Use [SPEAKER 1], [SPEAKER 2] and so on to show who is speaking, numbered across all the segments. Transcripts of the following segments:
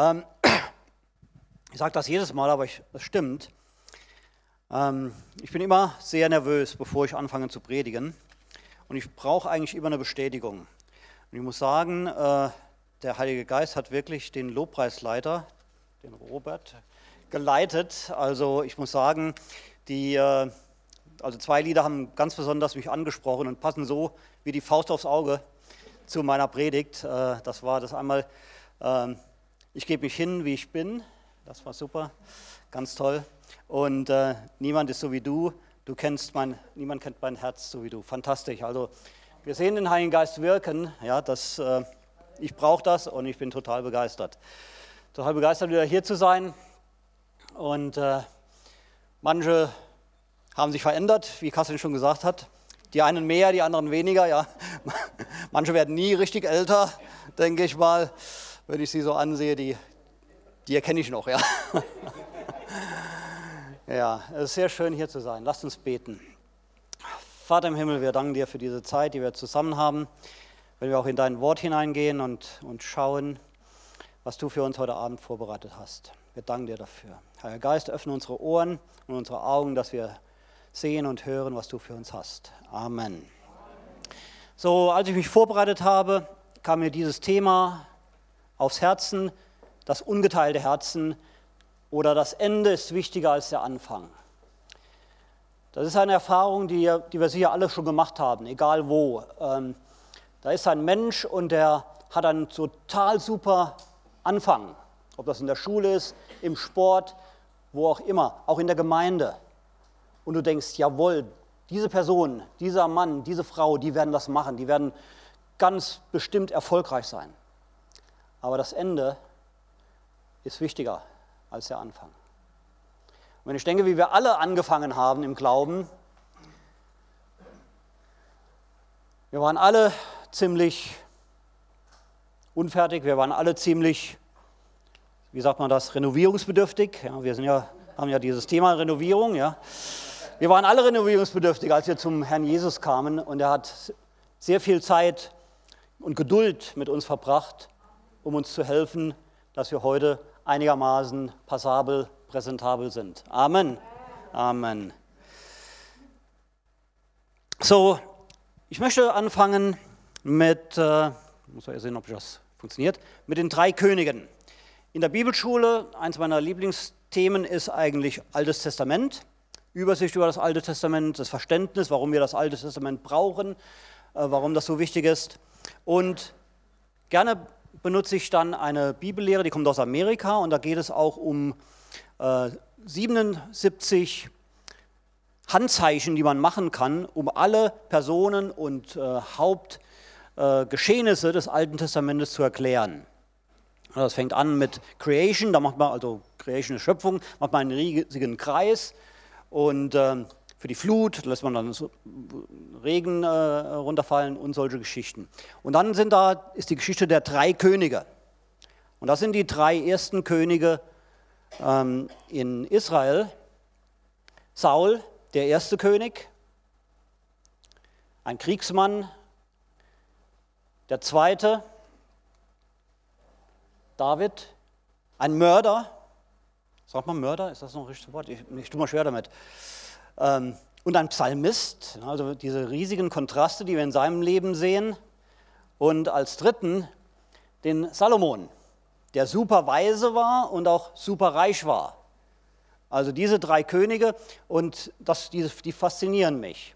[SPEAKER 1] Ähm, ich sage das jedes Mal, aber es stimmt. Ähm, ich bin immer sehr nervös, bevor ich anfange zu predigen. Und ich brauche eigentlich immer eine Bestätigung. Und ich muss sagen, äh, der Heilige Geist hat wirklich den Lobpreisleiter, den Robert, geleitet. Also ich muss sagen, die, äh, also zwei Lieder haben ganz besonders mich angesprochen und passen so wie die Faust aufs Auge zu meiner Predigt. Äh, das war das einmal, ähm, ich gebe mich hin, wie ich bin. Das war super, ganz toll. Und äh, niemand ist so wie du. Du kennst mein, niemand kennt mein Herz so wie du. Fantastisch. Also wir sehen den Heiligen Geist wirken. Ja, das, äh, ich brauche das und ich bin total begeistert. Total begeistert, wieder hier zu sein. Und äh, manche haben sich verändert, wie Kassin schon gesagt hat. Die einen mehr, die anderen weniger. Ja. Manche werden nie richtig älter, denke ich mal, wenn ich sie so ansehe. Die, die erkenne ich noch. Ja. ja, es ist sehr schön hier zu sein. Lasst uns beten. Vater im Himmel, wir danken dir für diese Zeit, die wir zusammen haben. Wenn wir auch in dein Wort hineingehen und, und schauen, was du für uns heute Abend vorbereitet hast. Wir danken dir dafür. Heiliger Geist, öffne unsere Ohren und unsere Augen, dass wir sehen und hören, was du für uns hast. Amen. So, als ich mich vorbereitet habe, kam mir dieses Thema aufs Herzen, das ungeteilte Herzen oder das Ende ist wichtiger als der Anfang. Das ist eine Erfahrung, die, die wir sicher alle schon gemacht haben, egal wo. Ähm, da ist ein Mensch und der hat einen total super Anfang, ob das in der Schule ist, im Sport, wo auch immer, auch in der Gemeinde und du denkst, jawohl, diese Person, dieser Mann, diese Frau, die werden das machen, die werden ganz bestimmt erfolgreich sein. Aber das Ende ist wichtiger als der Anfang. Und wenn ich denke, wie wir alle angefangen haben im Glauben, wir waren alle ziemlich unfertig, wir waren alle ziemlich, wie sagt man das, renovierungsbedürftig. Ja, wir sind ja, haben ja dieses Thema Renovierung. Ja. Wir waren alle renovierungsbedürftig, als wir zum Herrn Jesus kamen und er hat sehr viel Zeit und Geduld mit uns verbracht, um uns zu helfen, dass wir heute einigermaßen passabel, präsentabel sind. Amen. Amen. So, ich möchte anfangen mit, äh, muss sehen, ob das funktioniert, mit den drei Königen. In der Bibelschule, eins meiner Lieblingsthemen ist eigentlich Altes Testament. Übersicht über das Alte Testament, das Verständnis, warum wir das Alte Testament brauchen, äh, warum das so wichtig ist. Und gerne benutze ich dann eine Bibellehre, die kommt aus Amerika und da geht es auch um äh, 77 Handzeichen, die man machen kann, um alle Personen und äh, Hauptgeschehnisse äh, des Alten Testamentes zu erklären. Das fängt an mit Creation, da macht man also Creation ist Schöpfung, macht man einen riesigen Kreis und äh, für die Flut lässt man dann so Regen äh, runterfallen und solche Geschichten. Und dann sind da, ist die Geschichte der drei Könige. Und das sind die drei ersten Könige ähm, in Israel. Saul, der erste König, ein Kriegsmann. Der zweite, David, ein Mörder. Sagt man Mörder? Ist das noch ein richtiges Wort? Ich, ich tue mal schwer damit. Ähm, und ein Psalmist, also diese riesigen Kontraste, die wir in seinem Leben sehen. Und als dritten den Salomon, der super weise war und auch super reich war. Also diese drei Könige und das, die, die faszinieren mich.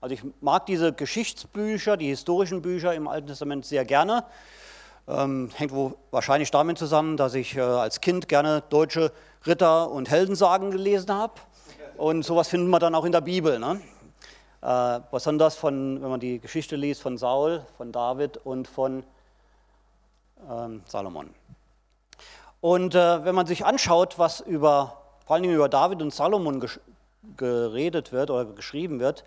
[SPEAKER 1] Also ich mag diese Geschichtsbücher, die historischen Bücher im Alten Testament sehr gerne. Ähm, hängt wahrscheinlich damit zusammen, dass ich äh, als Kind gerne deutsche Ritter- und Heldensagen gelesen habe. Und sowas finden wir dann auch in der Bibel. Ne? Äh, besonders von, wenn man die Geschichte liest von Saul, von David und von ähm, Salomon. Und äh, wenn man sich anschaut, was über, vor allen Dingen über David und Salomon geredet wird oder geschrieben wird,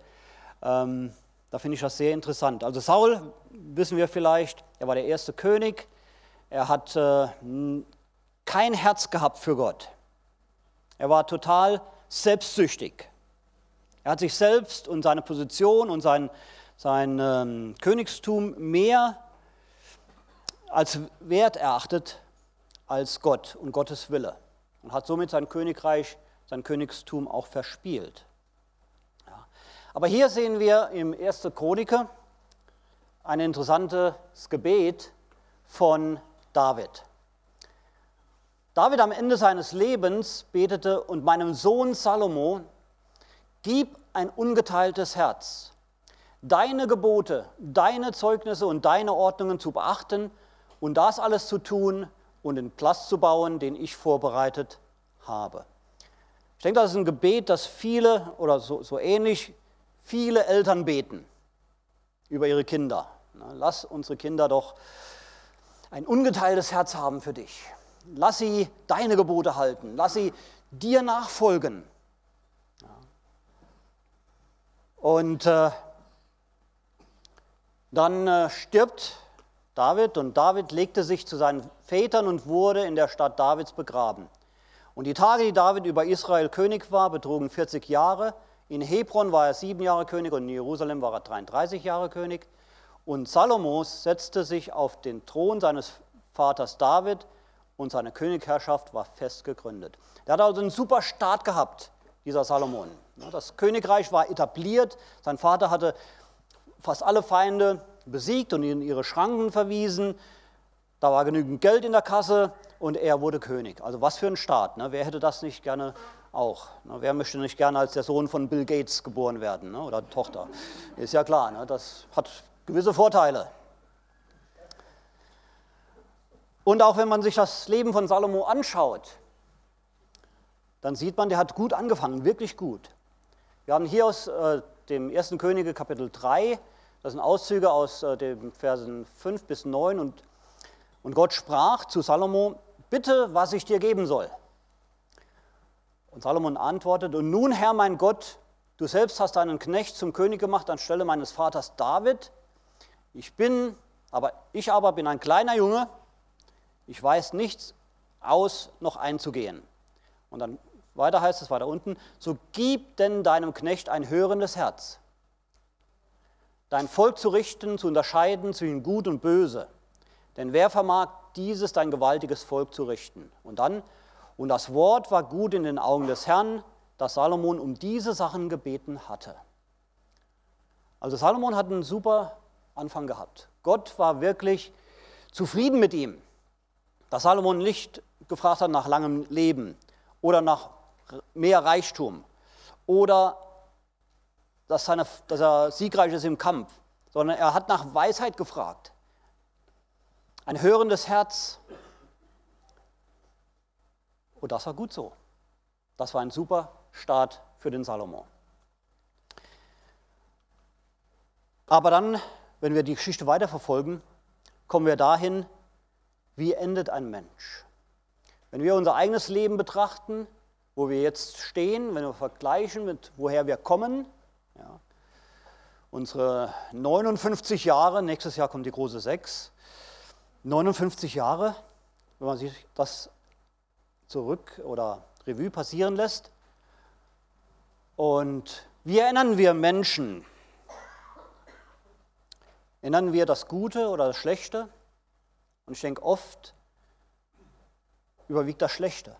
[SPEAKER 1] ähm, da finde ich das sehr interessant. Also Saul, wissen wir vielleicht, er war der erste König. Er hat äh, kein Herz gehabt für Gott. Er war total selbstsüchtig. Er hat sich selbst und seine Position und sein, sein ähm, Königstum mehr als wert erachtet als Gott und Gottes Wille und hat somit sein Königreich, sein Königstum auch verspielt. Ja. Aber hier sehen wir im 1. Chroniker ein interessantes Gebet von David. David am Ende seines Lebens betete, und meinem Sohn Salomo, gib ein ungeteiltes Herz, deine Gebote, deine Zeugnisse und deine Ordnungen zu beachten und das alles zu tun und den Platz zu bauen, den ich vorbereitet habe. Ich denke, das ist ein Gebet, das viele oder so, so ähnlich viele Eltern beten über ihre Kinder. Lass unsere Kinder doch ein ungeteiltes Herz haben für dich. Lass sie deine Gebote halten. Lass sie dir nachfolgen. Und äh, dann äh, stirbt David und David legte sich zu seinen Vätern und wurde in der Stadt Davids begraben. Und die Tage, die David über Israel König war, betrugen 40 Jahre. In Hebron war er sieben Jahre König und in Jerusalem war er 33 Jahre König. Und Salomos setzte sich auf den Thron seines Vaters David und seine Königherrschaft war fest gegründet. Er hat also einen super Start gehabt, dieser Salomon. Das Königreich war etabliert, sein Vater hatte fast alle Feinde besiegt und in ihre Schranken verwiesen. Da war genügend Geld in der Kasse und er wurde König. Also was für ein Staat. Ne? Wer hätte das nicht gerne auch? Ne? Wer möchte nicht gerne als der Sohn von Bill Gates geboren werden ne? oder Tochter? Ist ja klar, ne? das hat gewisse Vorteile. Und auch wenn man sich das Leben von Salomo anschaut, dann sieht man, der hat gut angefangen, wirklich gut. Wir haben hier aus äh, dem 1. Könige Kapitel 3, das sind Auszüge aus äh, den Versen 5 bis 9 und, und Gott sprach zu Salomo, bitte, was ich dir geben soll. Und Salomon antwortet, und nun, Herr mein Gott, du selbst hast deinen Knecht zum König gemacht anstelle meines Vaters David, ich bin, aber ich aber bin ein kleiner Junge, ich weiß nichts aus noch einzugehen. Und dann weiter heißt es weiter unten, so gib denn deinem Knecht ein hörendes Herz, dein Volk zu richten, zu unterscheiden zwischen Gut und Böse. Denn wer vermag dieses dein gewaltiges Volk zu richten? Und dann, und das Wort war gut in den Augen des Herrn, dass Salomon um diese Sachen gebeten hatte. Also Salomon hat einen super Anfang gehabt. Gott war wirklich zufrieden mit ihm. Dass Salomon nicht gefragt hat nach langem Leben oder nach mehr Reichtum oder dass, seine, dass er siegreich ist im Kampf, sondern er hat nach Weisheit gefragt. Ein hörendes Herz. Und das war gut so. Das war ein super Start für den Salomo. Aber dann wenn wir die Geschichte weiterverfolgen, kommen wir dahin, wie endet ein Mensch. Wenn wir unser eigenes Leben betrachten, wo wir jetzt stehen, wenn wir vergleichen mit woher wir kommen, ja, unsere 59 Jahre, nächstes Jahr kommt die große 6, 59 Jahre, wenn man sich das zurück oder Revue passieren lässt. Und wie erinnern wir Menschen Ändern wir das Gute oder das Schlechte? Und ich denke, oft überwiegt das Schlechte.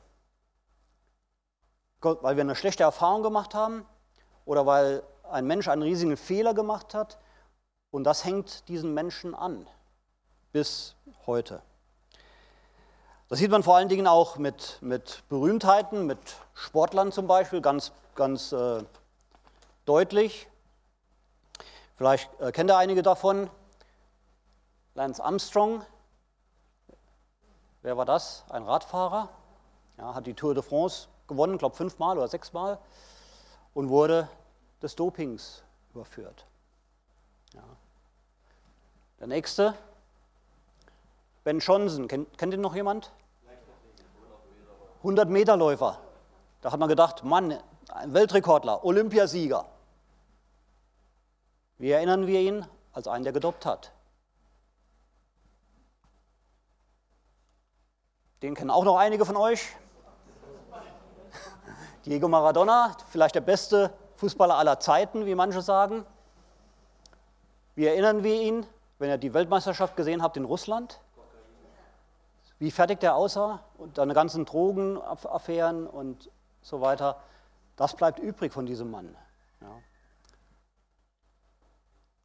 [SPEAKER 1] Weil wir eine schlechte Erfahrung gemacht haben oder weil ein Mensch einen riesigen Fehler gemacht hat. Und das hängt diesen Menschen an bis heute. Das sieht man vor allen Dingen auch mit, mit Berühmtheiten, mit Sportlern zum Beispiel, ganz, ganz äh, deutlich. Vielleicht äh, kennt ihr einige davon. Lance Armstrong, wer war das? Ein Radfahrer, ja, hat die Tour de France gewonnen, glaube fünfmal oder sechsmal und wurde des Dopings überführt. Ja. Der nächste, Ben Johnson, kennt, kennt ihn noch jemand? 100 Meter Läufer. Da hat man gedacht, Mann, ein Weltrekordler, Olympiasieger. Wie erinnern wir ihn? Als einen, der gedoppt hat. Den kennen auch noch einige von euch. Diego Maradona, vielleicht der beste Fußballer aller Zeiten, wie manche sagen. Wie erinnern wir ihn, wenn ihr die Weltmeisterschaft gesehen habt in Russland? Wie wie fertig der aussah und seine ganzen Drogenaffären und so weiter, das bleibt übrig von diesem Mann. Ja.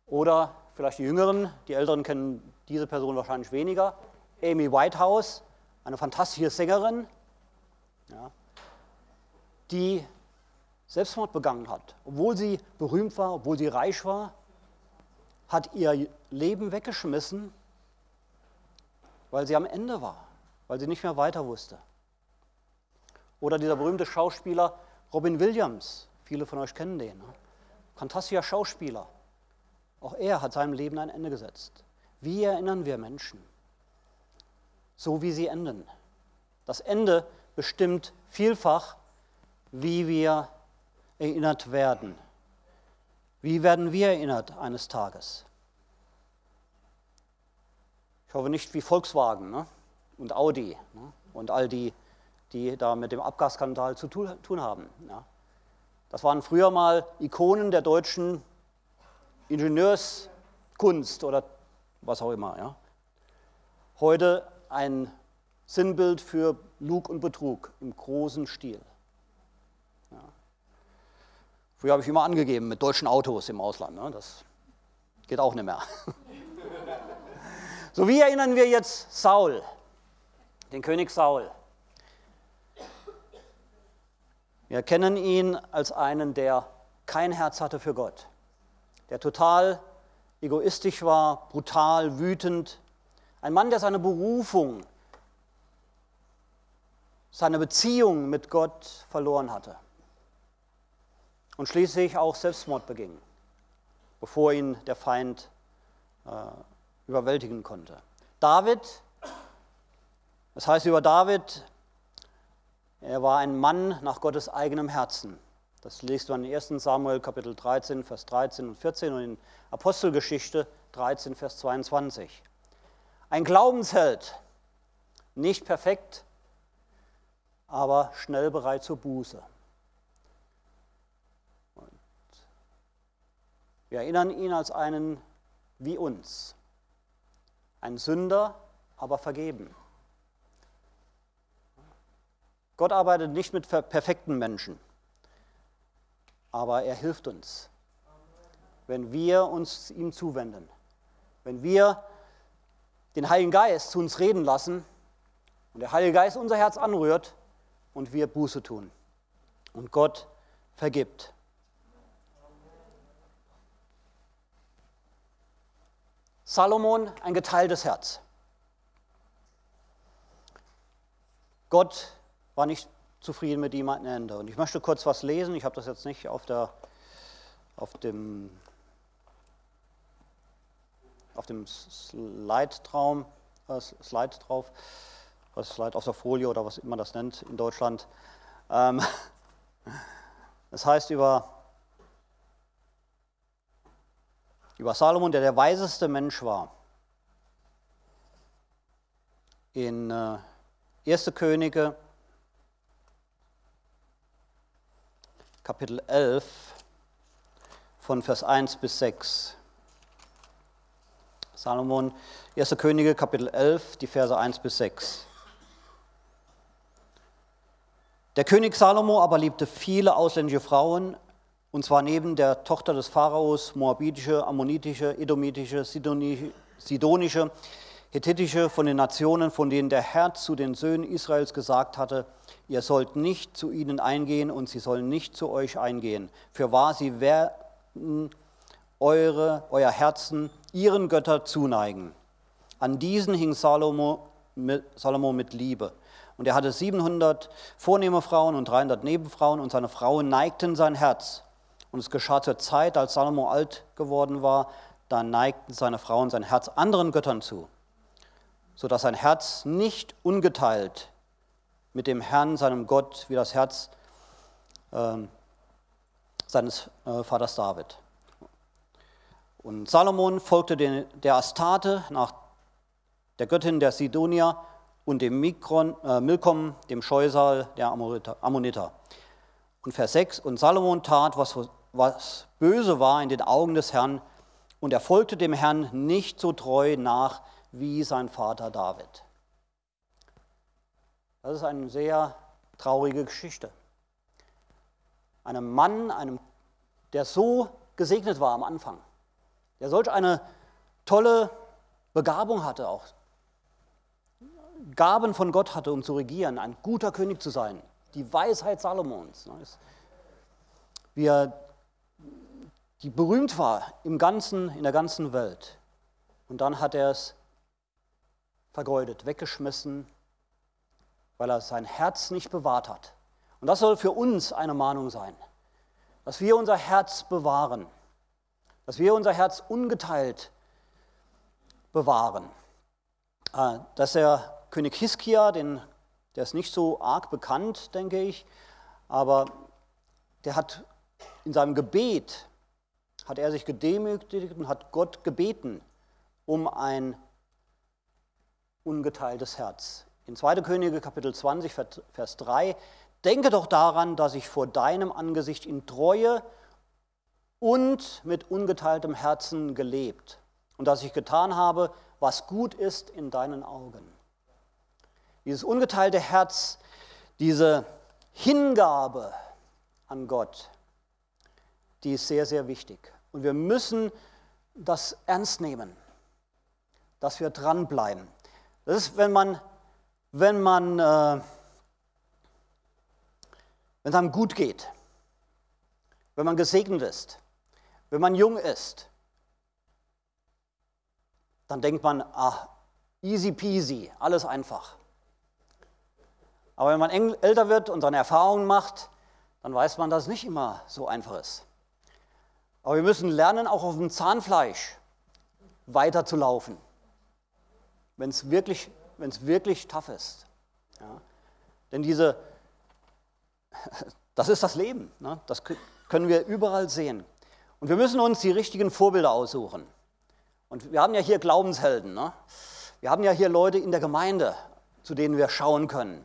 [SPEAKER 1] Oder vielleicht die Jüngeren, die Älteren kennen diese Person wahrscheinlich weniger. Amy Whitehouse, eine fantastische Sängerin, ja, die Selbstmord begangen hat. Obwohl sie berühmt war, obwohl sie reich war, hat ihr Leben weggeschmissen, weil sie am Ende war, weil sie nicht mehr weiter wusste. Oder dieser berühmte Schauspieler Robin Williams, viele von euch kennen den. Ne? Fantastischer Schauspieler. Auch er hat seinem Leben ein Ende gesetzt. Wie erinnern wir Menschen? So wie sie enden. Das Ende bestimmt vielfach, wie wir erinnert werden. Wie werden wir erinnert eines Tages? Ich hoffe nicht wie Volkswagen ne? und Audi ne? und all die, die da mit dem Abgasskandal zu tun haben. Ja? Das waren früher mal Ikonen der deutschen Ingenieurskunst oder was auch immer. Ja? Heute ein Sinnbild für Lug und Betrug im großen Stil. Ja. Früher habe ich immer angegeben mit deutschen Autos im Ausland. Ne? Das geht auch nicht mehr. so, wie erinnern wir jetzt Saul, den König Saul? Wir kennen ihn als einen, der kein Herz hatte für Gott der total egoistisch war, brutal, wütend. Ein Mann, der seine Berufung, seine Beziehung mit Gott verloren hatte. Und schließlich auch Selbstmord beging, bevor ihn der Feind äh, überwältigen konnte. David, das heißt über David, er war ein Mann nach Gottes eigenem Herzen. Das liest man in 1 Samuel Kapitel 13, Vers 13 und 14 und in Apostelgeschichte 13, Vers 22. Ein Glaubensheld, nicht perfekt, aber schnell bereit zur Buße. Wir erinnern ihn als einen wie uns, ein Sünder, aber vergeben. Gott arbeitet nicht mit perfekten Menschen aber er hilft uns, wenn wir uns ihm zuwenden, wenn wir den Heiligen Geist zu uns reden lassen und der Heilige Geist unser Herz anrührt und wir Buße tun und Gott vergibt. Salomon, ein geteiltes Herz. Gott war nicht zufrieden mit am Ende. Und ich möchte kurz was lesen. Ich habe das jetzt nicht auf, der, auf dem, auf dem Slide-Traum, äh, Slide drauf, was Slide auf der Folie oder was immer das nennt in Deutschland. Ähm, das heißt über, über Salomon, der der weiseste Mensch war. In äh, 1. Könige Kapitel 11 von Vers 1 bis 6. Salomon, 1. Könige, Kapitel 11, die Verse 1 bis 6. Der König Salomo aber liebte viele ausländische Frauen, und zwar neben der Tochter des Pharaos moabitische, ammonitische, edomitische, sidonische, hethitische von den Nationen, von denen der Herr zu den Söhnen Israels gesagt hatte, ihr sollt nicht zu ihnen eingehen und sie sollen nicht zu euch eingehen. Für wahr, sie werden eure, euer Herzen ihren Götter zuneigen. An diesen hing Salomo mit, Salomo mit Liebe. Und er hatte 700 vornehme Frauen und 300 Nebenfrauen und seine Frauen neigten sein Herz. Und es geschah zur Zeit, als Salomo alt geworden war, da neigten seine Frauen sein Herz anderen Göttern zu sodass sein Herz nicht ungeteilt mit dem Herrn, seinem Gott, wie das Herz äh, seines äh, Vaters David. Und Salomon folgte den, der Astarte nach der Göttin der Sidonia und dem Mikron, äh, Milkom, dem Scheusal der Ammoniter. Und Vers 6, und Salomon tat, was, was böse war in den Augen des Herrn, und er folgte dem Herrn nicht so treu nach, wie sein Vater David. Das ist eine sehr traurige Geschichte. Einem Mann, einem, der so gesegnet war am Anfang, der solch eine tolle Begabung hatte, auch Gaben von Gott hatte, um zu regieren, ein guter König zu sein, die Weisheit Salomons, ne, wie er die berühmt war im ganzen, in der ganzen Welt. Und dann hat er es vergeudet, weggeschmissen, weil er sein Herz nicht bewahrt hat. Und das soll für uns eine Mahnung sein, dass wir unser Herz bewahren, dass wir unser Herz ungeteilt bewahren. Äh, dass der König Hiskia, den, der ist nicht so arg bekannt, denke ich, aber der hat in seinem Gebet, hat er sich gedemütigt und hat Gott gebeten um ein ungeteiltes Herz. In 2. Könige Kapitel 20, Vers 3, denke doch daran, dass ich vor deinem Angesicht in Treue und mit ungeteiltem Herzen gelebt und dass ich getan habe, was gut ist in deinen Augen. Dieses ungeteilte Herz, diese Hingabe an Gott, die ist sehr, sehr wichtig. Und wir müssen das ernst nehmen, dass wir dranbleiben. Das ist, wenn man, wenn man, äh, wenn es einem gut geht, wenn man gesegnet ist, wenn man jung ist, dann denkt man, ach, easy peasy, alles einfach. Aber wenn man älter wird und seine Erfahrungen macht, dann weiß man, dass es nicht immer so einfach ist. Aber wir müssen lernen, auch auf dem Zahnfleisch weiterzulaufen, wenn es wirklich, wenn's wirklich tough ist. Ja. Denn diese, das ist das Leben, ne? das können wir überall sehen. Und wir müssen uns die richtigen Vorbilder aussuchen. Und wir haben ja hier Glaubenshelden. Ne? Wir haben ja hier Leute in der Gemeinde, zu denen wir schauen können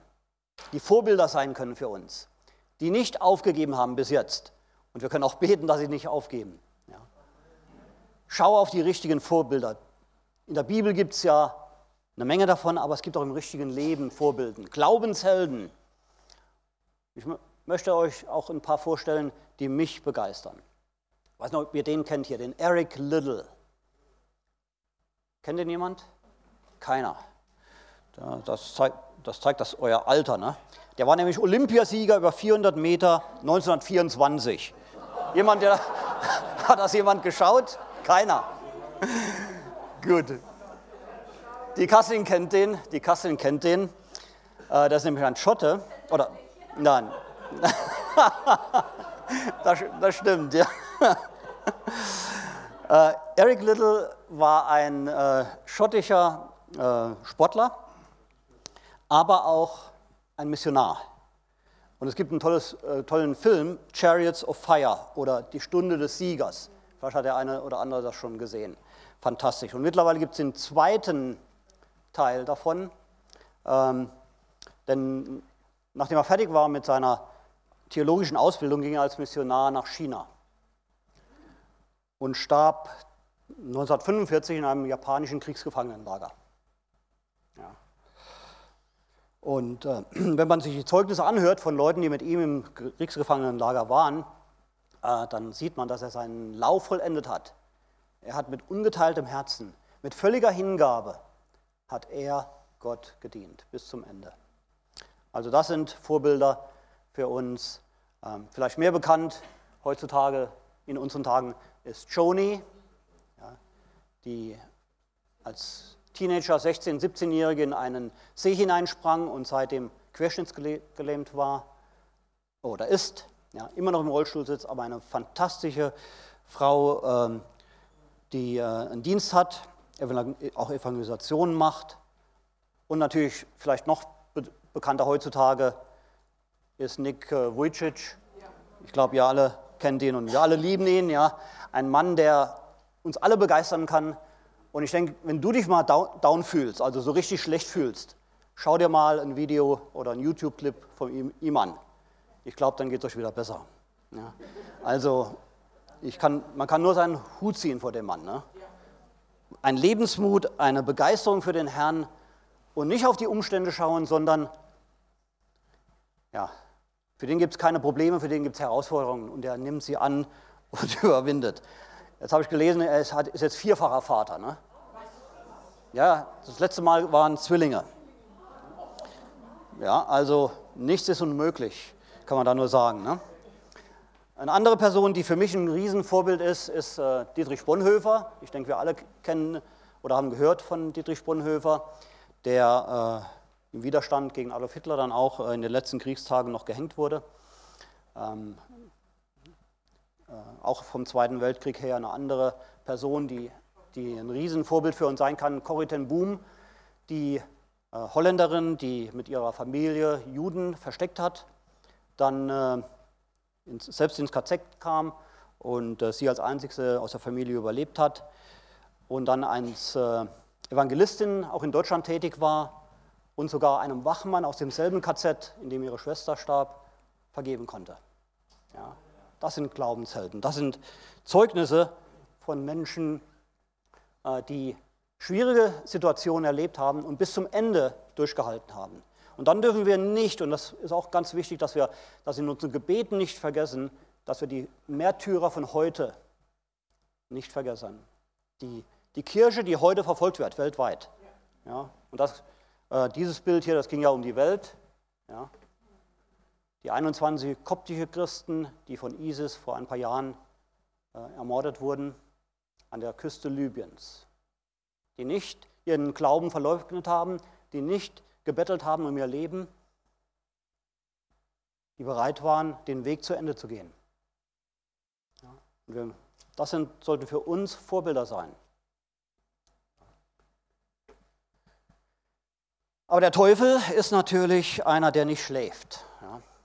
[SPEAKER 1] die Vorbilder sein können für uns, die nicht aufgegeben haben bis jetzt. Und wir können auch beten, dass sie nicht aufgeben. Ja. Schau auf die richtigen Vorbilder. In der Bibel gibt es ja eine Menge davon, aber es gibt auch im richtigen Leben Vorbilden. Glaubenshelden. Ich möchte euch auch ein paar vorstellen, die mich begeistern. Ich weiß nicht, ob ihr den kennt hier, den Eric Little. Kennt den jemand? Keiner. Das zeigt, das zeigt das euer Alter. Ne? Der war nämlich Olympiasieger über 400 Meter 1924. Jemand, der, hat das jemand geschaut? Keiner. Gut. Die Kassin kennt den, die Kassin kennt den. Äh, das ist nämlich ein Schotte. Oder, nein. das, das stimmt, ja. Äh, Eric Little war ein äh, schottischer äh, Sportler aber auch ein Missionar. Und es gibt einen tolles, äh, tollen Film, Chariots of Fire oder Die Stunde des Siegers. Vielleicht hat der eine oder andere das schon gesehen. Fantastisch. Und mittlerweile gibt es den zweiten Teil davon. Ähm, denn nachdem er fertig war mit seiner theologischen Ausbildung, ging er als Missionar nach China und starb 1945 in einem japanischen Kriegsgefangenenlager. Ja. Und äh, wenn man sich die Zeugnisse anhört von Leuten, die mit ihm im Kriegsgefangenenlager waren, äh, dann sieht man, dass er seinen Lauf vollendet hat. Er hat mit ungeteiltem Herzen, mit völliger Hingabe, hat er Gott gedient bis zum Ende. Also das sind Vorbilder für uns. Ähm, vielleicht mehr bekannt heutzutage in unseren Tagen ist Joni, ja, die als Teenager, 16-, 17-Jährige in einen See hineinsprang und seitdem querschnittsgelähmt war oder ist, ja, immer noch im Rollstuhl sitzt, aber eine fantastische Frau, ähm, die äh, einen Dienst hat, auch Evangelisationen macht und natürlich vielleicht noch be bekannter heutzutage ist Nick äh, Vujicic. Ich glaube, ihr alle kennt ihn und wir alle lieben ihn. Ja. Ein Mann, der uns alle begeistern kann, und ich denke, wenn du dich mal down, fühlst, also so richtig schlecht fühlst, schau dir mal ein Video oder ein YouTube-Clip von ihm, ihm, an. Ich glaube, dann geht es euch wieder besser. Ja. Also, ich kann, man kann nur seinen Hut ziehen vor dem Mann. Ne? Ein Lebensmut, eine Begeisterung für den Herrn und nicht auf die Umstände schauen, sondern ja, für den gibt es keine Probleme, für den gibt es Herausforderungen und er nimmt sie an und überwindet. Jetzt habe ich gelesen, er ist, ist jetzt vierfacher Vater. Ne? Ja, das letzte Mal waren Zwillinge. Ja, also nichts ist unmöglich, kann man da nur sagen. Ne? Eine andere Person, die für mich ein Riesenvorbild ist, ist äh, Dietrich Bonhoeffer. Ich denke, wir alle kennen oder haben gehört von Dietrich Bonhoeffer, der äh, im Widerstand gegen Adolf Hitler dann auch äh, in den letzten Kriegstagen noch gehängt wurde. Ähm, äh, auch vom Zweiten Weltkrieg her eine andere Person, die, die ein Riesenvorbild für uns sein kann, Corrie ten Boom, die äh, Holländerin, die mit ihrer Familie Juden versteckt hat, dann äh, ins, selbst ins KZ kam und äh, sie als einzigste aus der Familie überlebt hat und dann als äh, Evangelistin auch in Deutschland tätig war und sogar einem Wachmann aus demselben KZ, in dem ihre Schwester starb, vergeben konnte. Ja. Das sind Glaubenshelden. Das sind Zeugnisse von Menschen, äh, die schwierige Situationen erlebt haben und bis zum Ende durchgehalten haben. Und dann dürfen wir nicht, und das ist auch ganz wichtig, dass wir das in unseren Gebeten nicht vergessen, dass wir die Märtyrer von heute nicht vergessen. Die, die Kirche, die heute verfolgt wird, weltweit. Ja, und das, äh, dieses Bild hier, das ging ja um die Welt. Ja, die 21 koptische Christen, die von ISIS vor ein paar Jahren äh, ermordet wurden an der Küste Libyens, die nicht ihren Glauben verleugnet haben, die nicht gebettelt haben um ihr Leben, die bereit waren, den Weg zu Ende zu gehen. Ja, wir, das sind, sollte für uns Vorbilder sein. Aber der Teufel ist natürlich einer, der nicht schläft.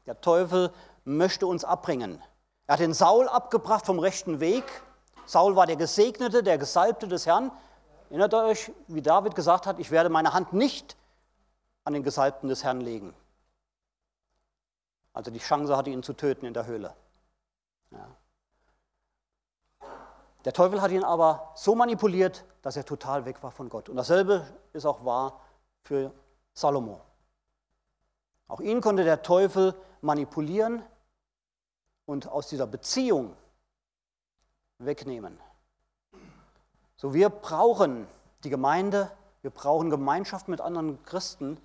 [SPEAKER 1] Der Teufel möchte uns abbringen. Er hat den Saul abgebracht vom rechten Weg. Saul war der Gesegnete, der Gesalbte des Herrn. Erinnert euch, wie David gesagt hat, ich werde meine Hand nicht an den Gesalbten des Herrn legen. Also die Chance hatte, ihn zu töten in der Höhle. Ja. Der Teufel hat ihn aber so manipuliert, dass er total weg war von Gott. Und dasselbe ist auch wahr für Salomo. Auch ihn konnte der Teufel manipulieren und aus dieser Beziehung wegnehmen. So, wir brauchen die Gemeinde, wir brauchen Gemeinschaft mit anderen Christen,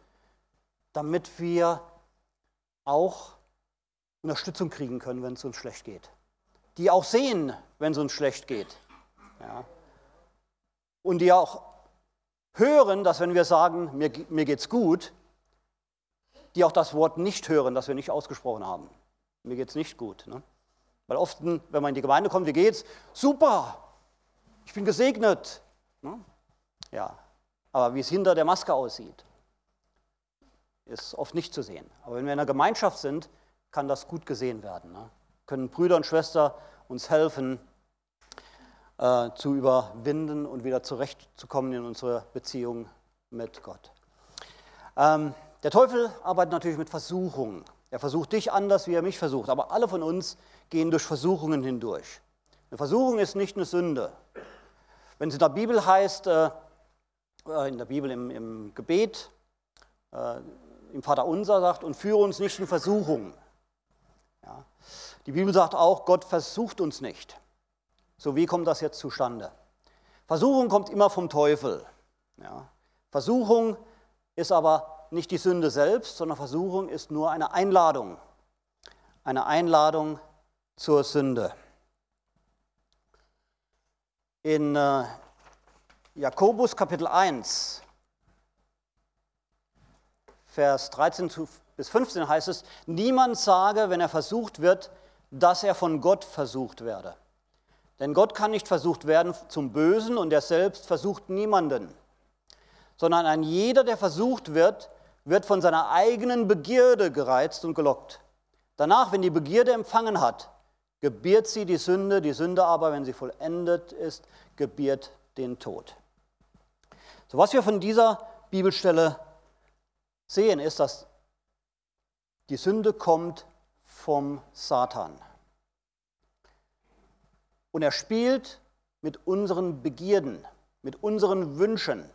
[SPEAKER 1] damit wir auch Unterstützung kriegen können, wenn es uns schlecht geht. Die auch sehen, wenn es uns schlecht geht. Ja. Und die auch hören, dass wenn wir sagen, mir, mir geht's gut, die auch das Wort nicht hören, das wir nicht ausgesprochen haben. Mir geht es nicht gut. Ne? Weil oft, wenn man in die Gemeinde kommt, wie geht's? Super, ich bin gesegnet. Ne? Ja, aber wie es hinter der Maske aussieht, ist oft nicht zu sehen. Aber wenn wir in einer Gemeinschaft sind, kann das gut gesehen werden. Ne? Können Brüder und Schwestern uns helfen, äh, zu überwinden und wieder zurechtzukommen in unsere Beziehung mit Gott. Ähm, der Teufel arbeitet natürlich mit Versuchungen. Er versucht dich anders, wie er mich versucht. Aber alle von uns gehen durch Versuchungen hindurch. Eine Versuchung ist nicht eine Sünde. Wenn es in der Bibel heißt, äh, äh, in der Bibel im, im Gebet, äh, im Vater Unser sagt, und führe uns nicht in Versuchung. Ja. Die Bibel sagt auch, Gott versucht uns nicht. So, wie kommt das jetzt zustande? Versuchung kommt immer vom Teufel. Ja. Versuchung ist aber nicht die Sünde selbst, sondern Versuchung ist nur eine Einladung. Eine Einladung zur Sünde. In äh, Jakobus Kapitel 1, Vers 13 bis 15 heißt es, niemand sage, wenn er versucht wird, dass er von Gott versucht werde. Denn Gott kann nicht versucht werden zum Bösen und er selbst versucht niemanden, sondern ein jeder, der versucht wird, wird von seiner eigenen Begierde gereizt und gelockt. Danach, wenn die Begierde empfangen hat, gebiert sie die Sünde, die Sünde aber, wenn sie vollendet ist, gebiert den Tod. So, was wir von dieser Bibelstelle sehen, ist, dass die Sünde kommt vom Satan. Und er spielt mit unseren Begierden, mit unseren Wünschen.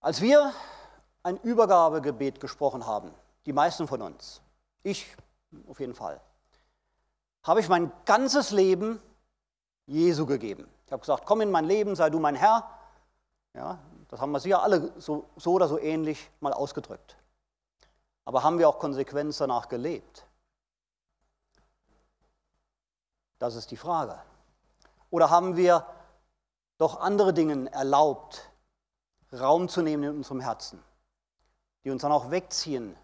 [SPEAKER 1] Als wir ein Übergabegebet gesprochen haben, die meisten von uns, ich auf jeden Fall, habe ich mein ganzes Leben Jesu gegeben. Ich habe gesagt, komm in mein Leben, sei du mein Herr. Ja, das haben wir sicher alle so, so oder so ähnlich mal ausgedrückt. Aber haben wir auch Konsequenz danach gelebt? Das ist die Frage. Oder haben wir doch andere Dinge erlaubt, Raum zu nehmen in unserem Herzen, die uns dann auch wegziehen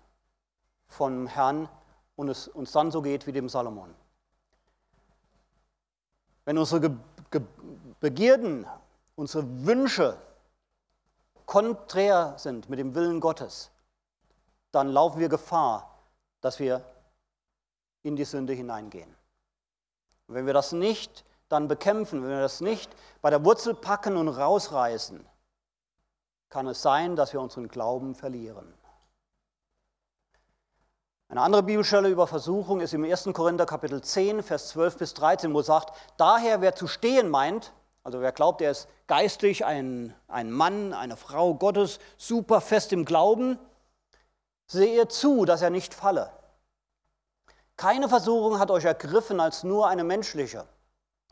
[SPEAKER 1] vom Herrn und es uns dann so geht wie dem Salomon? Wenn unsere Ge Ge Begierden, unsere Wünsche konträr sind mit dem Willen Gottes, dann laufen wir Gefahr, dass wir in die Sünde hineingehen. Und wenn wir das nicht dann bekämpfen, wenn wir das nicht bei der Wurzel packen und rausreißen, kann es sein, dass wir unseren Glauben verlieren. Eine andere Bibelstelle über Versuchung ist im 1. Korinther Kapitel 10, Vers 12 bis 13, wo sagt, daher wer zu stehen meint, also wer glaubt, er ist geistlich ein, ein Mann, eine Frau Gottes, super fest im Glauben, sehe zu, dass er nicht falle. Keine Versuchung hat euch ergriffen als nur eine menschliche.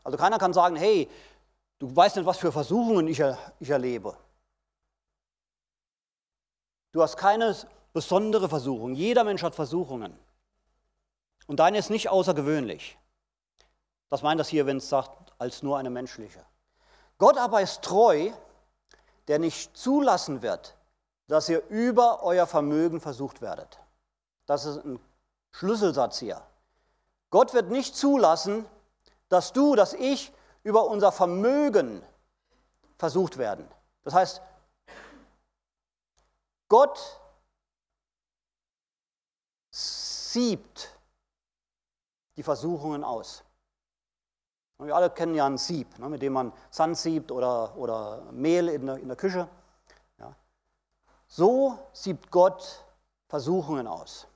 [SPEAKER 1] Also keiner kann sagen, hey, du weißt nicht, was für Versuchungen ich, ich erlebe. Du hast keine besondere Versuchung. Jeder Mensch hat Versuchungen. Und deine ist nicht außergewöhnlich. Das meint das hier, wenn es sagt, als nur eine menschliche. Gott aber ist treu, der nicht zulassen wird, dass ihr über euer Vermögen versucht werdet. Das ist ein Schlüsselsatz hier. Gott wird nicht zulassen, dass du, dass ich über unser Vermögen versucht werden. Das heißt, Gott siebt die Versuchungen aus. wir alle kennen ja ein Sieb, ne, mit dem man Sand siebt oder, oder Mehl in der, in der Küche. Ja. So siebt Gott Versuchungen aus.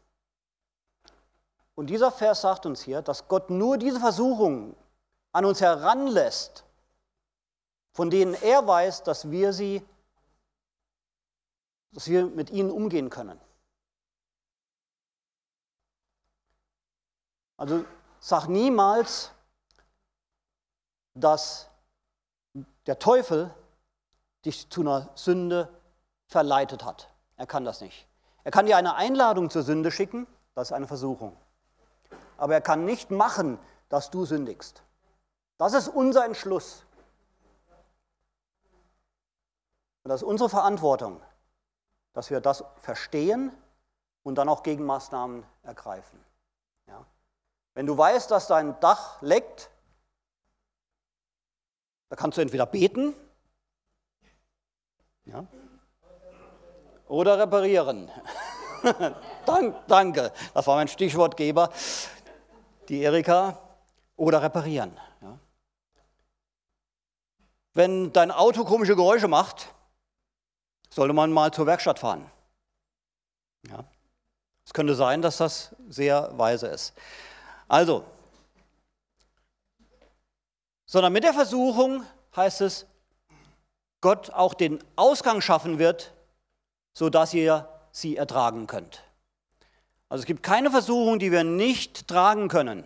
[SPEAKER 1] Und dieser Vers sagt uns hier, dass Gott nur diese Versuchungen an uns heranlässt, von denen er weiß, dass wir sie, dass wir mit ihnen umgehen können. Also sag niemals, dass der Teufel dich zu einer Sünde verleitet hat. Er kann das nicht. Er kann dir eine Einladung zur Sünde schicken, das ist eine Versuchung. Aber er kann nicht machen, dass du sündigst. Das ist unser Entschluss. Und das ist unsere Verantwortung, dass wir das verstehen und dann auch Gegenmaßnahmen ergreifen. Ja. Wenn du weißt, dass dein Dach leckt, da kannst du entweder beten ja, oder reparieren. Dank, danke, das war mein Stichwortgeber, die Erika, oder reparieren. Ja. Wenn dein Auto komische Geräusche macht, sollte man mal zur Werkstatt fahren. Ja. Es könnte sein, dass das sehr weise ist. Also, sondern mit der Versuchung heißt es, Gott auch den Ausgang schaffen wird, sodass ihr sie ertragen könnt. Also es gibt keine Versuchung, die wir nicht tragen können.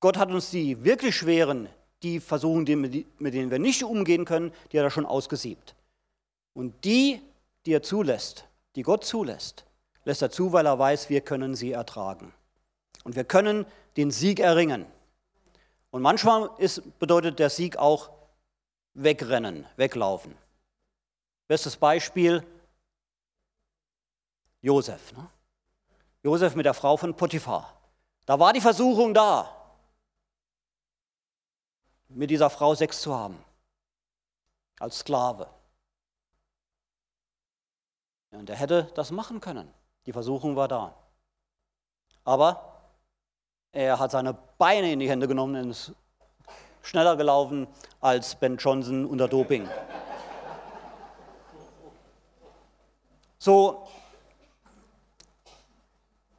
[SPEAKER 1] Gott hat uns die wirklich schweren, die Versuchungen, mit denen wir nicht umgehen können, die hat er schon ausgesiebt. Und die, die er zulässt, die Gott zulässt, lässt er zu, weil er weiß, wir können sie ertragen. Und wir können den Sieg erringen. Und manchmal ist, bedeutet der Sieg auch wegrennen, weglaufen. Bestes Beispiel, Josef. Ne? Josef mit der Frau von Potiphar. Da war die Versuchung da mit dieser Frau Sex zu haben, als Sklave. Und er hätte das machen können. Die Versuchung war da. Aber er hat seine Beine in die Hände genommen und ist schneller gelaufen als Ben Johnson unter Doping. So,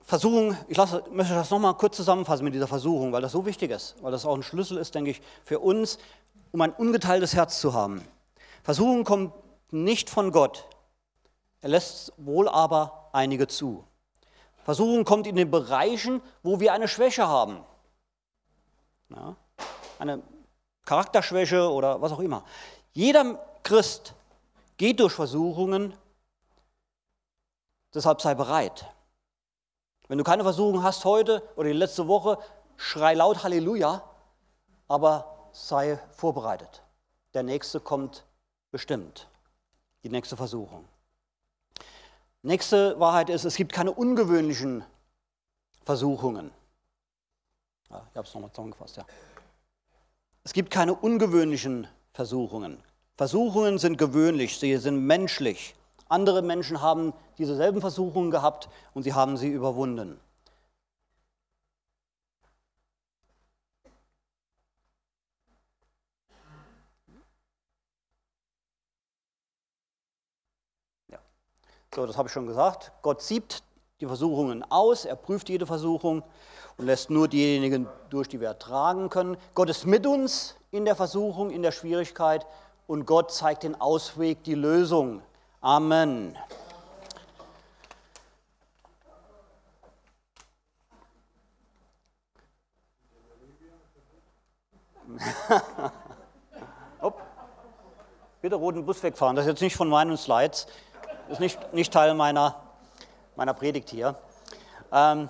[SPEAKER 1] Versuchung, ich lasse, möchte das nochmal kurz zusammenfassen mit dieser Versuchung, weil das so wichtig ist, weil das auch ein Schlüssel ist, denke ich, für uns, um ein ungeteiltes Herz zu haben. Versuchung kommt nicht von Gott. Er lässt wohl aber einige zu. Versuchung kommt in den Bereichen, wo wir eine Schwäche haben. Ja, eine Charakterschwäche oder was auch immer. Jeder Christ geht durch Versuchungen, deshalb sei bereit. Wenn du keine Versuchung hast heute oder die letzte Woche, schrei laut Halleluja, aber sei vorbereitet. Der nächste kommt bestimmt, die nächste Versuchung. Nächste Wahrheit ist, es gibt keine ungewöhnlichen Versuchungen. Ja, ich habe es nochmal zusammengefasst, ja. Es gibt keine ungewöhnlichen Versuchungen. Versuchungen sind gewöhnlich, sie sind menschlich. Andere Menschen haben dieselben Versuchungen gehabt und sie haben sie überwunden. So, das habe ich schon gesagt. Gott siebt die Versuchungen aus, er prüft jede Versuchung und lässt nur diejenigen durch, die wir ertragen können. Gott ist mit uns in der Versuchung, in der Schwierigkeit und Gott zeigt den Ausweg, die Lösung. Amen. oh. Bitte roten Bus wegfahren, das ist jetzt nicht von meinen Slides ist nicht, nicht Teil meiner, meiner Predigt hier. Ähm,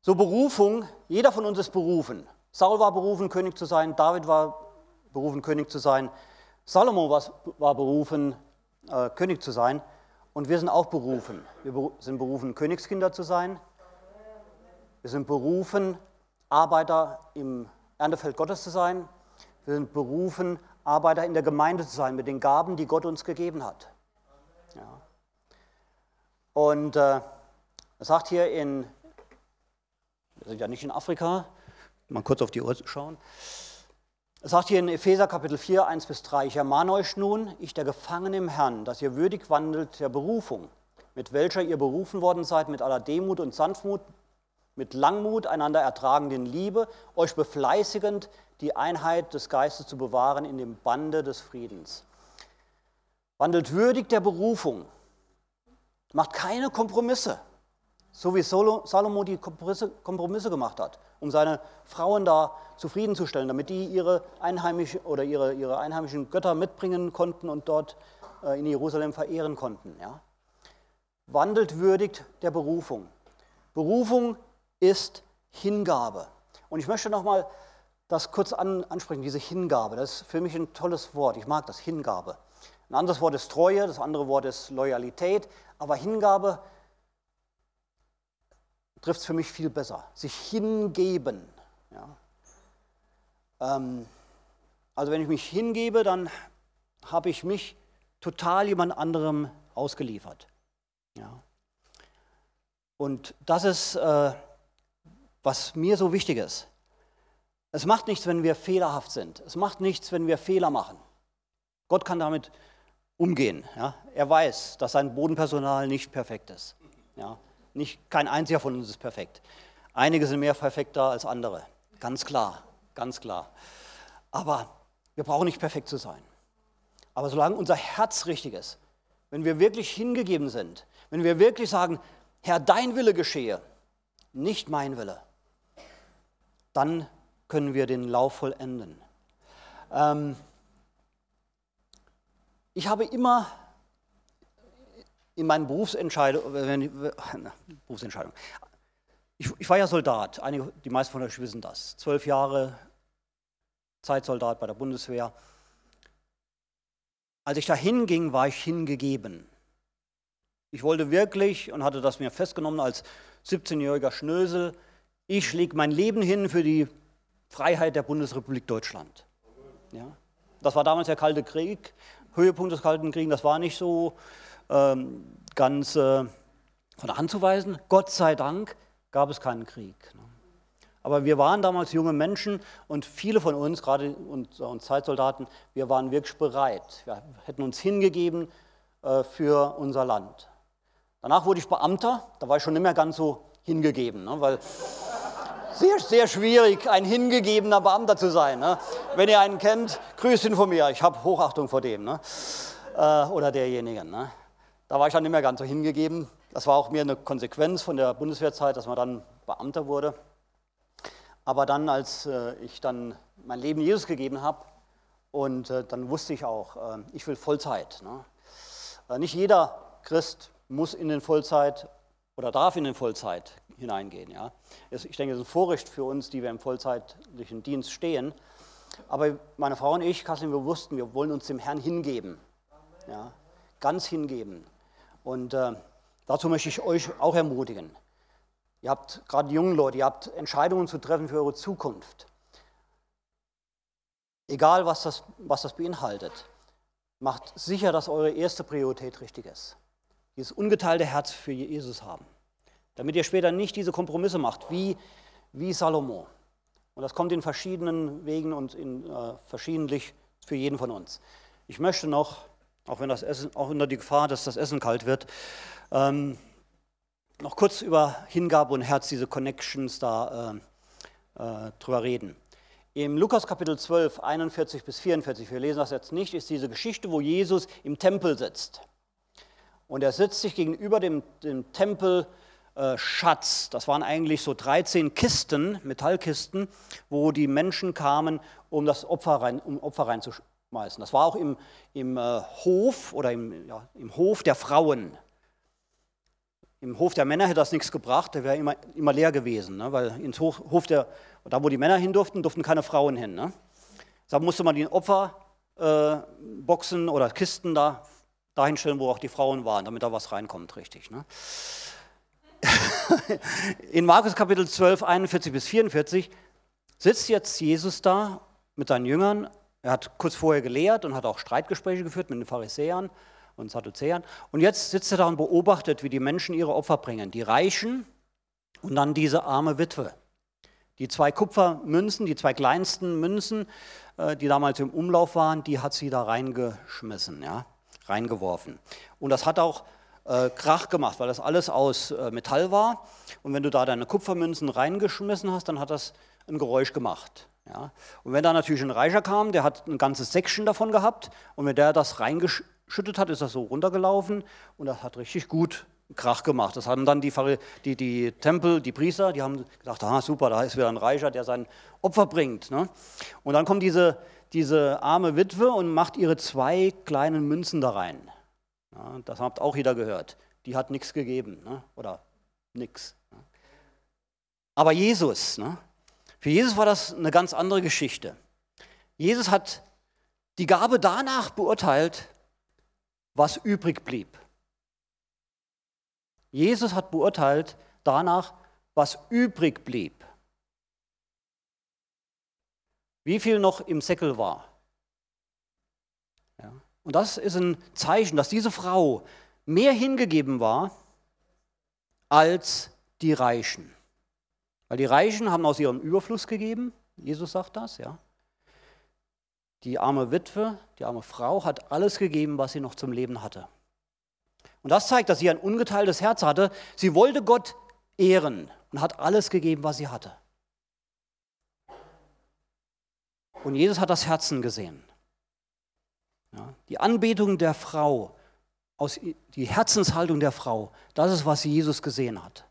[SPEAKER 1] so Berufung, jeder von uns ist berufen. Saul war berufen, König zu sein, David war berufen, König zu sein, Salomo war, war berufen, äh, König zu sein und wir sind auch berufen. Wir sind berufen, Königskinder zu sein. Wir sind berufen, Arbeiter im Erntefeld Gottes zu sein. Wir sind berufen, Arbeiter in der Gemeinde zu sein mit den Gaben, die Gott uns gegeben hat. Ja. Und äh, er sagt hier in, wir sind ja nicht in Afrika, mal kurz auf die Uhr schauen. Er sagt hier in Epheser Kapitel 4, 1 bis 3, ich ermahne euch nun, ich der Gefangene im Herrn, dass ihr würdig wandelt der Berufung, mit welcher ihr berufen worden seid, mit aller Demut und Sanftmut, mit Langmut, einander ertragend in Liebe, euch befleißigend, die Einheit des Geistes zu bewahren in dem Bande des Friedens. Wandelt würdig der Berufung. Macht keine Kompromisse. So wie Salomo die Kompromisse gemacht hat, um seine Frauen da zufriedenzustellen, damit die ihre, einheimische, oder ihre, ihre einheimischen Götter mitbringen konnten und dort äh, in Jerusalem verehren konnten. Ja? Wandelt würdig der Berufung. Berufung ist Hingabe. Und ich möchte nochmal das kurz an, ansprechen, diese Hingabe. Das ist für mich ein tolles Wort. Ich mag das, Hingabe. Ein anderes Wort ist Treue, das andere Wort ist Loyalität, aber Hingabe trifft es für mich viel besser. Sich hingeben. Ja. Ähm, also wenn ich mich hingebe, dann habe ich mich total jemand anderem ausgeliefert. Ja. Und das ist, äh, was mir so wichtig ist. Es macht nichts, wenn wir fehlerhaft sind. Es macht nichts, wenn wir Fehler machen. Gott kann damit umgehen. Ja? Er weiß, dass sein Bodenpersonal nicht perfekt ist. Ja? Nicht, kein einziger von uns ist perfekt. Einige sind mehr perfekter als andere. Ganz klar, ganz klar. Aber wir brauchen nicht perfekt zu sein. Aber solange unser Herz richtig ist, wenn wir wirklich hingegeben sind, wenn wir wirklich sagen, Herr, dein Wille geschehe, nicht mein Wille, dann können wir den Lauf vollenden. Ähm, ich habe immer in meinen Berufsentscheidungen, Berufsentscheidung, ich, ich, war ja Soldat, einige, die meisten von euch wissen das, zwölf Jahre Zeitsoldat bei der Bundeswehr. Als ich da hinging, war ich hingegeben. Ich wollte wirklich und hatte das mir festgenommen als 17-jähriger Schnösel, ich schläge mein Leben hin für die Freiheit der Bundesrepublik Deutschland. Ja? Das war damals der Kalte Krieg. Höhepunkt des Kalten Krieges, das war nicht so ganz äh, von der Hand zu weisen. Gott sei Dank gab es keinen Krieg. Ne? Aber wir waren damals junge Menschen und viele von uns, gerade unsere Zeitsoldaten, wir waren wirklich bereit. Wir hätten uns hingegeben äh, für unser Land. Danach wurde ich Beamter, da war ich schon nicht mehr ganz so hingegeben, ne? weil sehr, sehr schwierig, ein hingegebener Beamter zu sein. Ne? Wenn ihr einen kennt, grüßt ihn von mir. Ich habe Hochachtung vor dem. Äh, oder derjenigen. Da war ich dann nicht mehr ganz so hingegeben. Das war auch mir eine Konsequenz von der Bundeswehrzeit, dass man dann Beamter wurde. Aber dann, als äh, ich dann mein Leben Jesus gegeben habe, und äh, dann wusste ich auch, äh, ich will Vollzeit. Ne? Nicht jeder Christ muss in den Vollzeit oder darf in den Vollzeit hineingehen. Ich denke, es ist ein Vorrecht für uns, die wir im vollzeitlichen Dienst stehen. Aber meine Frau und ich, Kassel, wir wussten, wir wollen uns dem Herrn hingeben. Ganz hingeben. Und äh, dazu möchte ich euch auch ermutigen. Ihr habt gerade junge Leute, ihr habt Entscheidungen zu treffen für eure Zukunft. Egal, was das, was das beinhaltet, macht sicher, dass eure erste Priorität richtig ist. Dieses ungeteilte Herz für Jesus haben. Damit ihr später nicht diese Kompromisse macht, wie, wie Salomo. Und das kommt in verschiedenen Wegen und in, äh, verschiedentlich für jeden von uns. Ich möchte noch, auch wenn das Essen, auch unter die Gefahr, dass das Essen kalt wird, ähm, noch kurz über Hingabe und Herz, diese Connections da äh, äh, drüber reden. Im Lukas Kapitel 12, 41 bis 44, wir lesen das jetzt nicht, ist diese Geschichte, wo Jesus im Tempel sitzt. Und er sitzt sich gegenüber dem, dem Tempelschatz. Das waren eigentlich so 13 Kisten, Metallkisten, wo die Menschen kamen, um das Opfer, rein, um Opfer reinzuschmeißen. Das war auch im, im äh, Hof oder im, ja, im Hof der Frauen. Im Hof der Männer hätte das nichts gebracht, der wäre immer, immer leer gewesen, ne? weil ins Hof, Hof der, da wo die Männer hin durften, durften keine Frauen hin. Ne? Da musste man die Opferboxen äh, oder Kisten da dahin stellen, wo auch die Frauen waren, damit da was reinkommt, richtig. Ne? In Markus Kapitel 12, 41 bis 44 sitzt jetzt Jesus da mit seinen Jüngern. Er hat kurz vorher gelehrt und hat auch Streitgespräche geführt mit den Pharisäern und Sadduzäern. Und jetzt sitzt er da und beobachtet, wie die Menschen ihre Opfer bringen. Die Reichen und dann diese arme Witwe. Die zwei Kupfermünzen, die zwei kleinsten Münzen, äh, die damals im Umlauf waren, die hat sie da reingeschmissen, ja, reingeworfen. Und das hat auch äh, Krach gemacht, weil das alles aus äh, Metall war. Und wenn du da deine Kupfermünzen reingeschmissen hast, dann hat das ein Geräusch gemacht. Ja. Und wenn da natürlich ein Reicher kam, der hat ein ganzes Säckchen davon gehabt, und wenn der das reingeschmissen geschüttet hat, ist das so runtergelaufen und das hat richtig gut Krach gemacht. Das haben dann die, die, die Tempel, die Priester, die haben gedacht, ah super, da ist wieder ein Reicher, der sein Opfer bringt. Ne? Und dann kommt diese, diese arme Witwe und macht ihre zwei kleinen Münzen da rein. Ja, das habt auch jeder gehört. Die hat nichts gegeben ne? oder nichts. Ne? Aber Jesus, ne? Für Jesus war das eine ganz andere Geschichte. Jesus hat die Gabe danach beurteilt, was übrig blieb. Jesus hat beurteilt danach, was übrig blieb. Wie viel noch im Säckel war. Ja. Und das ist ein Zeichen, dass diese Frau mehr hingegeben war als die Reichen. Weil die Reichen haben aus ihrem Überfluss gegeben, Jesus sagt das, ja. Die arme Witwe, die arme Frau hat alles gegeben, was sie noch zum Leben hatte. Und das zeigt, dass sie ein ungeteiltes Herz hatte. Sie wollte Gott ehren und hat alles gegeben, was sie hatte. Und Jesus hat das Herzen gesehen. Ja, die Anbetung der Frau, aus, die Herzenshaltung der Frau, das ist, was Jesus gesehen hat.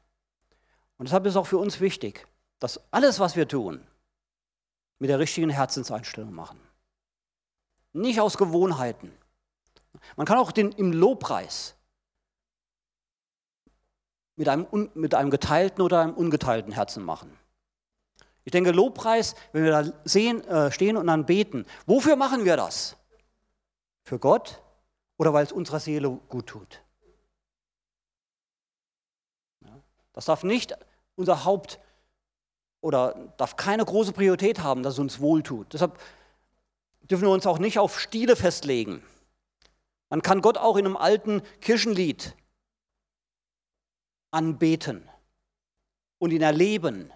[SPEAKER 1] Und deshalb ist es auch für uns wichtig, dass alles, was wir tun, mit der richtigen Herzenseinstellung machen. Nicht aus Gewohnheiten. Man kann auch den, im Lobpreis mit einem, mit einem geteilten oder einem ungeteilten Herzen machen. Ich denke, Lobpreis, wenn wir da sehen, äh, stehen und dann beten, wofür machen wir das? Für Gott oder weil es unserer Seele gut tut? Das darf nicht unser Haupt oder darf keine große Priorität haben, dass es uns wohltut. Deshalb dürfen wir uns auch nicht auf Stile festlegen. Man kann Gott auch in einem alten Kirchenlied anbeten und ihn erleben.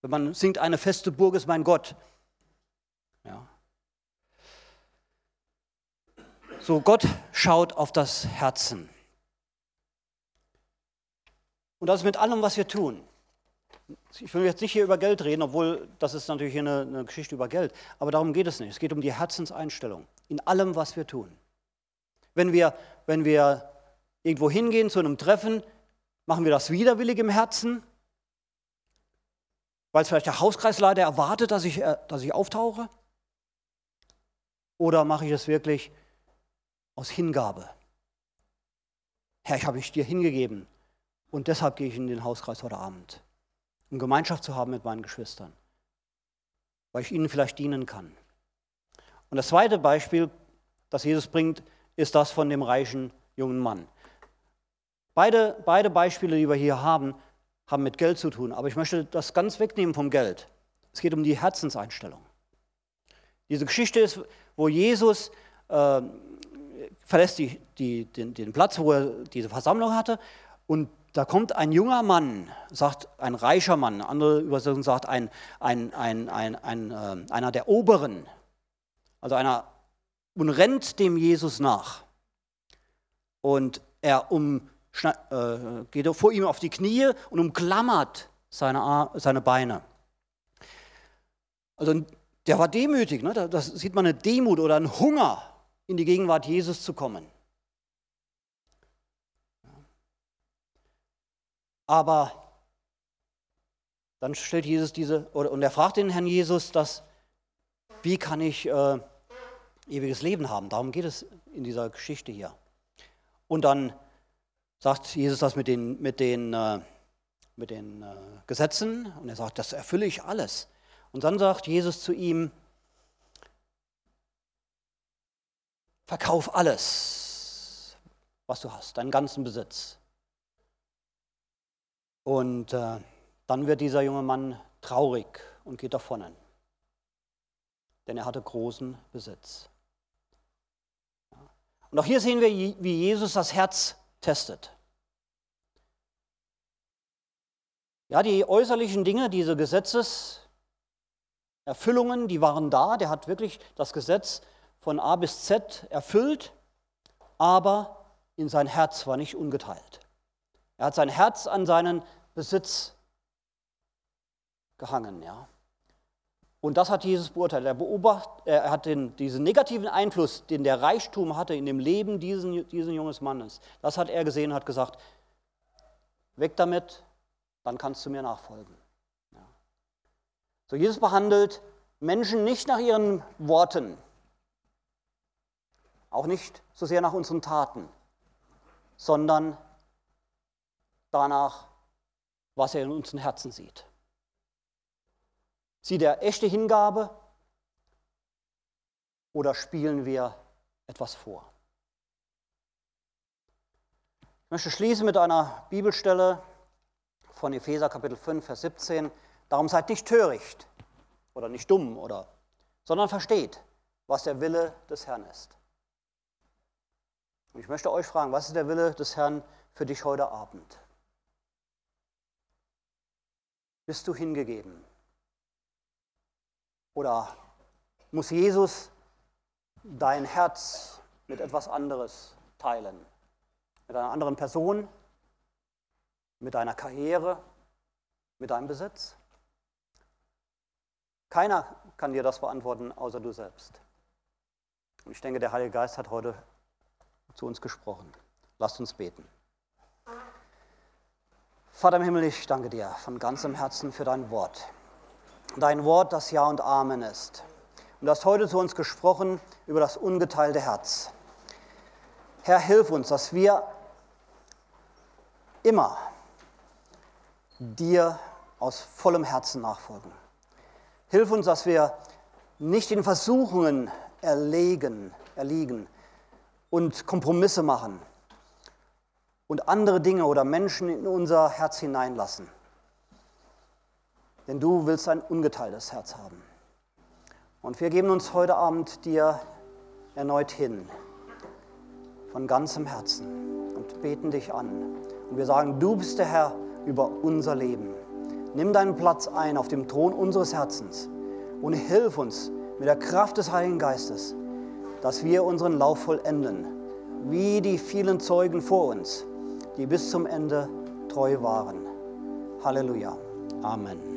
[SPEAKER 1] Wenn man singt, eine feste Burg ist mein Gott. Ja. So, Gott schaut auf das Herzen. Und das mit allem, was wir tun ich will jetzt nicht hier über Geld reden, obwohl das ist natürlich hier eine, eine, Geschichte über Geld, aber darum geht es nicht. Es geht um die Herzenseinstellung in allem, was wir tun. Wenn wir, wenn wir irgendwo hingehen zu einem Treffen, machen wir das widerwillig im Herzen, weil es vielleicht der Hauskreisleiter erwartet, dass ich, äh, dass ich auftauche? Oder mache ich es wirklich aus Hingabe? Herr, ich habe mich dir hingegeben und deshalb gehe ich in den Hauskreis heute Abend, um Gemeinschaft zu haben mit meinen Geschwistern, weil ich ihnen vielleicht dienen kann. Und das zweite Beispiel, das Jesus bringt, ist das von dem reichen jungen Mann. Beide, beide Beispiele, die wir hier haben, haben mit Geld zu tun. Aber ich möchte das ganz wegnehmen vom Geld. Es geht um die Herzenseinstellung. Diese Geschichte ist, wo Jesus äh, verlässt die, die, den, den Platz, wo er diese Versammlung hatte, und da kommt ein junger Mann, sagt ein reicher Mann, andere Übersetzung sagt ein, ein, ein, ein, ein äh, einer der Oberen, also einer, und rennt dem Jesus nach. Und er um, äh, geht vor ihm auf die Knie und umklammert seine, seine Beine. Also der war demütig, ne? das sieht man eine Demut oder einen Hunger, in die Gegenwart Jesus zu kommen. Aber dann stellt Jesus diese, und er fragt den Herrn Jesus, dass, wie kann ich äh, ewiges Leben haben? Darum geht es in dieser Geschichte hier. Und dann sagt Jesus das mit den, mit den, äh, mit den äh, Gesetzen und er sagt, das erfülle ich alles. Und dann sagt Jesus zu ihm, verkauf alles, was du hast, deinen ganzen Besitz. Und äh, dann wird dieser junge Mann traurig und geht davon. Denn er hatte großen Besitz. Und auch hier sehen wir, wie Jesus das Herz testet. Ja, die äußerlichen Dinge, diese Gesetzeserfüllungen, die waren da. Der hat wirklich das Gesetz von A bis Z erfüllt, aber in sein Herz war nicht ungeteilt. Er hat sein Herz an seinen Besitz gehangen. Ja. Und das hat Jesus beurteilt. Er, beobacht, er hat den, diesen negativen Einfluss, den der Reichtum hatte in dem Leben diesen, diesen jungen Mannes, das hat er gesehen und hat gesagt, weg damit, dann kannst du mir nachfolgen. Ja. So, Jesus behandelt Menschen nicht nach ihren Worten, auch nicht so sehr nach unseren Taten, sondern danach, was er in unseren Herzen sieht. Sieht er echte Hingabe oder spielen wir etwas vor? Ich möchte schließen mit einer Bibelstelle von Epheser Kapitel 5, Vers 17. Darum seid nicht töricht oder nicht dumm oder, sondern versteht, was der Wille des Herrn ist. Und ich möchte euch fragen, was ist der Wille des Herrn für dich heute Abend? Bist du hingegeben? Oder muss Jesus dein Herz mit etwas anderes teilen? Mit einer anderen Person? Mit deiner Karriere? Mit deinem Besitz? Keiner kann dir das beantworten, außer du selbst. Und ich denke, der Heilige Geist hat heute zu uns gesprochen. Lasst uns beten. Vater im Himmel, ich danke dir von ganzem Herzen für dein Wort. Dein Wort, das Ja und Amen ist. Und du hast heute zu uns gesprochen über das ungeteilte Herz. Herr, hilf uns, dass wir immer dir aus vollem Herzen nachfolgen. Hilf uns, dass wir nicht in Versuchungen erlegen, erliegen, und Kompromisse machen und andere Dinge oder Menschen in unser Herz hineinlassen. Denn du willst ein ungeteiltes Herz haben. Und wir geben uns heute Abend dir erneut hin, von ganzem Herzen und beten dich an. Und wir sagen, du bist der Herr über unser Leben. Nimm deinen Platz ein auf dem Thron unseres Herzens und hilf uns mit der Kraft des Heiligen Geistes, dass wir unseren Lauf vollenden, wie die vielen Zeugen vor uns, die bis zum Ende treu waren. Halleluja. Amen.